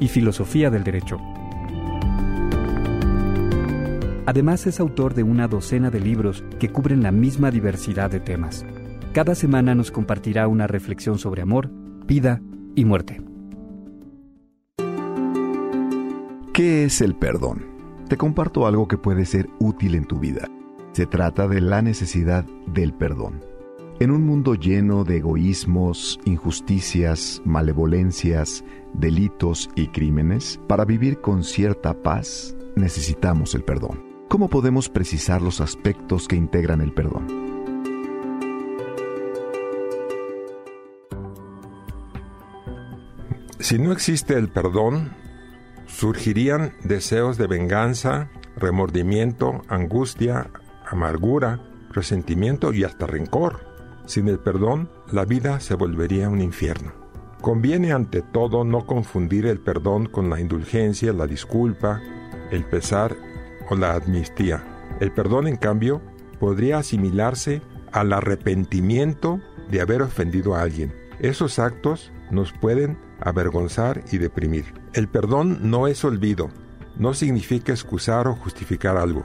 y Filosofía del Derecho. Además es autor de una docena de libros que cubren la misma diversidad de temas. Cada semana nos compartirá una reflexión sobre amor, vida y muerte. ¿Qué es el perdón? Te comparto algo que puede ser útil en tu vida. Se trata de la necesidad del perdón. En un mundo lleno de egoísmos, injusticias, malevolencias, delitos y crímenes, para vivir con cierta paz necesitamos el perdón. ¿Cómo podemos precisar los aspectos que integran el perdón? Si no existe el perdón, surgirían deseos de venganza, remordimiento, angustia, amargura, resentimiento y hasta rencor. Sin el perdón, la vida se volvería un infierno. Conviene ante todo no confundir el perdón con la indulgencia, la disculpa, el pesar o la amnistía. El perdón, en cambio, podría asimilarse al arrepentimiento de haber ofendido a alguien. Esos actos nos pueden avergonzar y deprimir. El perdón no es olvido, no significa excusar o justificar algo.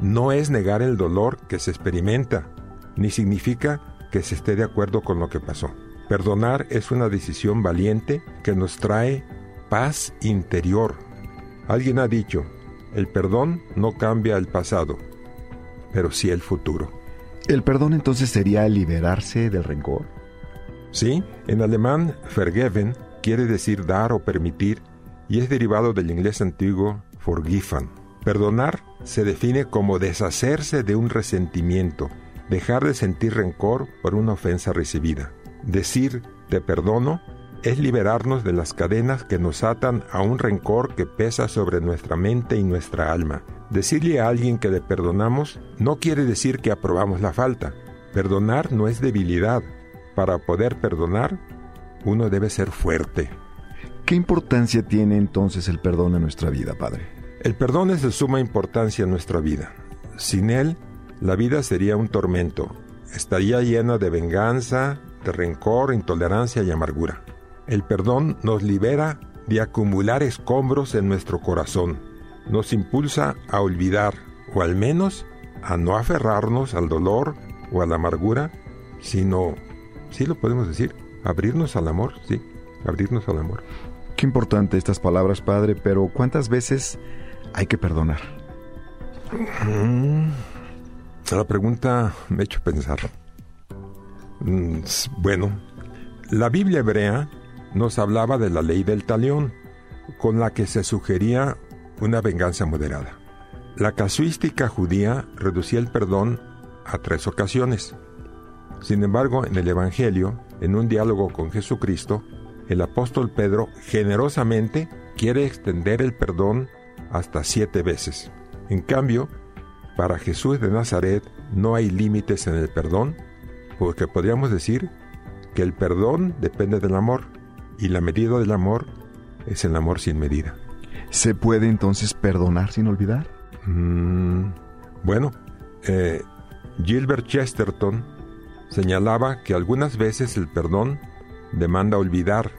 No es negar el dolor que se experimenta, ni significa que se esté de acuerdo con lo que pasó. Perdonar es una decisión valiente que nos trae paz interior. Alguien ha dicho, el perdón no cambia el pasado, pero sí el futuro. ¿El perdón entonces sería liberarse del rencor? Sí, en alemán, vergeben quiere decir dar o permitir y es derivado del inglés antiguo forgiven. Perdonar se define como deshacerse de un resentimiento, dejar de sentir rencor por una ofensa recibida. Decir te perdono es liberarnos de las cadenas que nos atan a un rencor que pesa sobre nuestra mente y nuestra alma. Decirle a alguien que le perdonamos no quiere decir que aprobamos la falta. Perdonar no es debilidad. Para poder perdonar, uno debe ser fuerte. ¿Qué importancia tiene entonces el perdón en nuestra vida, Padre? El perdón es de suma importancia en nuestra vida. Sin él, la vida sería un tormento, estaría llena de venganza, de rencor, intolerancia y amargura. El perdón nos libera de acumular escombros en nuestro corazón, nos impulsa a olvidar, o al menos a no aferrarnos al dolor o a la amargura, sino, sí lo podemos decir, abrirnos al amor, sí, abrirnos al amor. Qué importante estas palabras, Padre, pero ¿cuántas veces hay que perdonar? La pregunta me ha hecho pensar. Mm, bueno, la Biblia hebrea nos hablaba de la ley del talión, con la que se sugería una venganza moderada. La casuística judía reducía el perdón a tres ocasiones. Sin embargo, en el Evangelio, en un diálogo con Jesucristo, el apóstol Pedro generosamente quiere extender el perdón hasta siete veces. En cambio, para Jesús de Nazaret no hay límites en el perdón, porque podríamos decir que el perdón depende del amor y la medida del amor es el amor sin medida. ¿Se puede entonces perdonar sin olvidar? Mm, bueno, eh, Gilbert Chesterton señalaba que algunas veces el perdón demanda olvidar,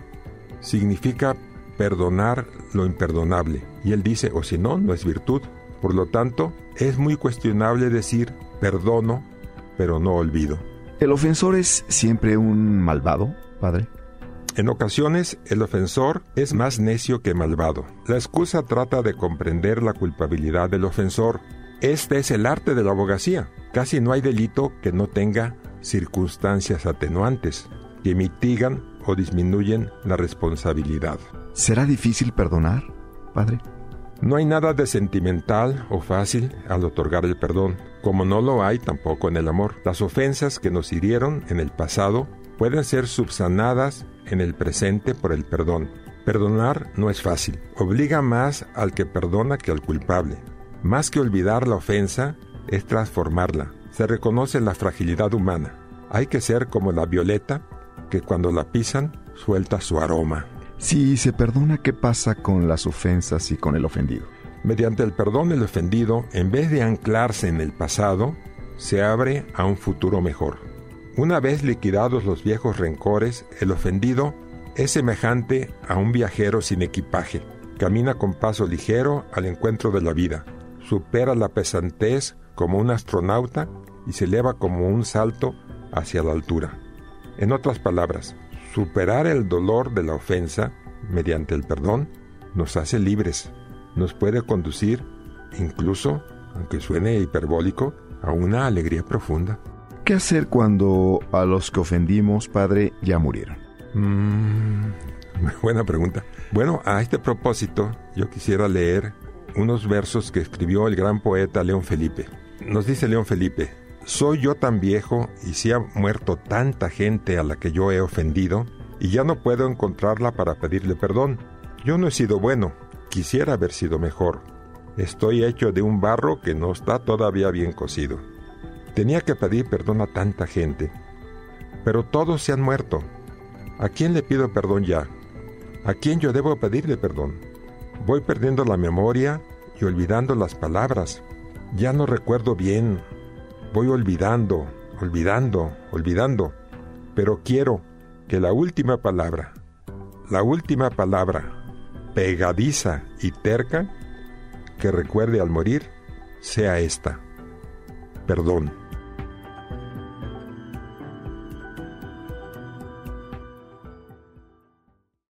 significa perdonar lo imperdonable. Y él dice, o si no, no es virtud. Por lo tanto, es muy cuestionable decir perdono, pero no olvido. ¿El ofensor es siempre un malvado, padre? En ocasiones, el ofensor es más necio que malvado. La excusa trata de comprender la culpabilidad del ofensor. Este es el arte de la abogacía. Casi no hay delito que no tenga circunstancias atenuantes que mitigan o disminuyen la responsabilidad. ¿Será difícil perdonar, padre? No hay nada de sentimental o fácil al otorgar el perdón, como no lo hay tampoco en el amor. Las ofensas que nos hirieron en el pasado pueden ser subsanadas en el presente por el perdón. Perdonar no es fácil. Obliga más al que perdona que al culpable. Más que olvidar la ofensa, es transformarla. Se reconoce la fragilidad humana. Hay que ser como la violeta que cuando la pisan suelta su aroma. Si se perdona, ¿qué pasa con las ofensas y con el ofendido? Mediante el perdón el ofendido, en vez de anclarse en el pasado, se abre a un futuro mejor. Una vez liquidados los viejos rencores, el ofendido es semejante a un viajero sin equipaje. Camina con paso ligero al encuentro de la vida. Supera la pesantez como un astronauta y se eleva como un salto hacia la altura. En otras palabras, superar el dolor de la ofensa mediante el perdón nos hace libres, nos puede conducir, incluso, aunque suene hiperbólico, a una alegría profunda. ¿Qué hacer cuando a los que ofendimos, Padre, ya murieron? Mm, buena pregunta. Bueno, a este propósito, yo quisiera leer unos versos que escribió el gran poeta León Felipe. Nos dice León Felipe, soy yo tan viejo y si ha muerto tanta gente a la que yo he ofendido, y ya no puedo encontrarla para pedirle perdón. Yo no he sido bueno, quisiera haber sido mejor. Estoy hecho de un barro que no está todavía bien cocido. Tenía que pedir perdón a tanta gente, pero todos se han muerto. ¿A quién le pido perdón ya? ¿A quién yo debo pedirle perdón? Voy perdiendo la memoria y olvidando las palabras. Ya no recuerdo bien. Voy olvidando, olvidando, olvidando. Pero quiero que la última palabra, la última palabra, pegadiza y terca, que recuerde al morir, sea esta. Perdón.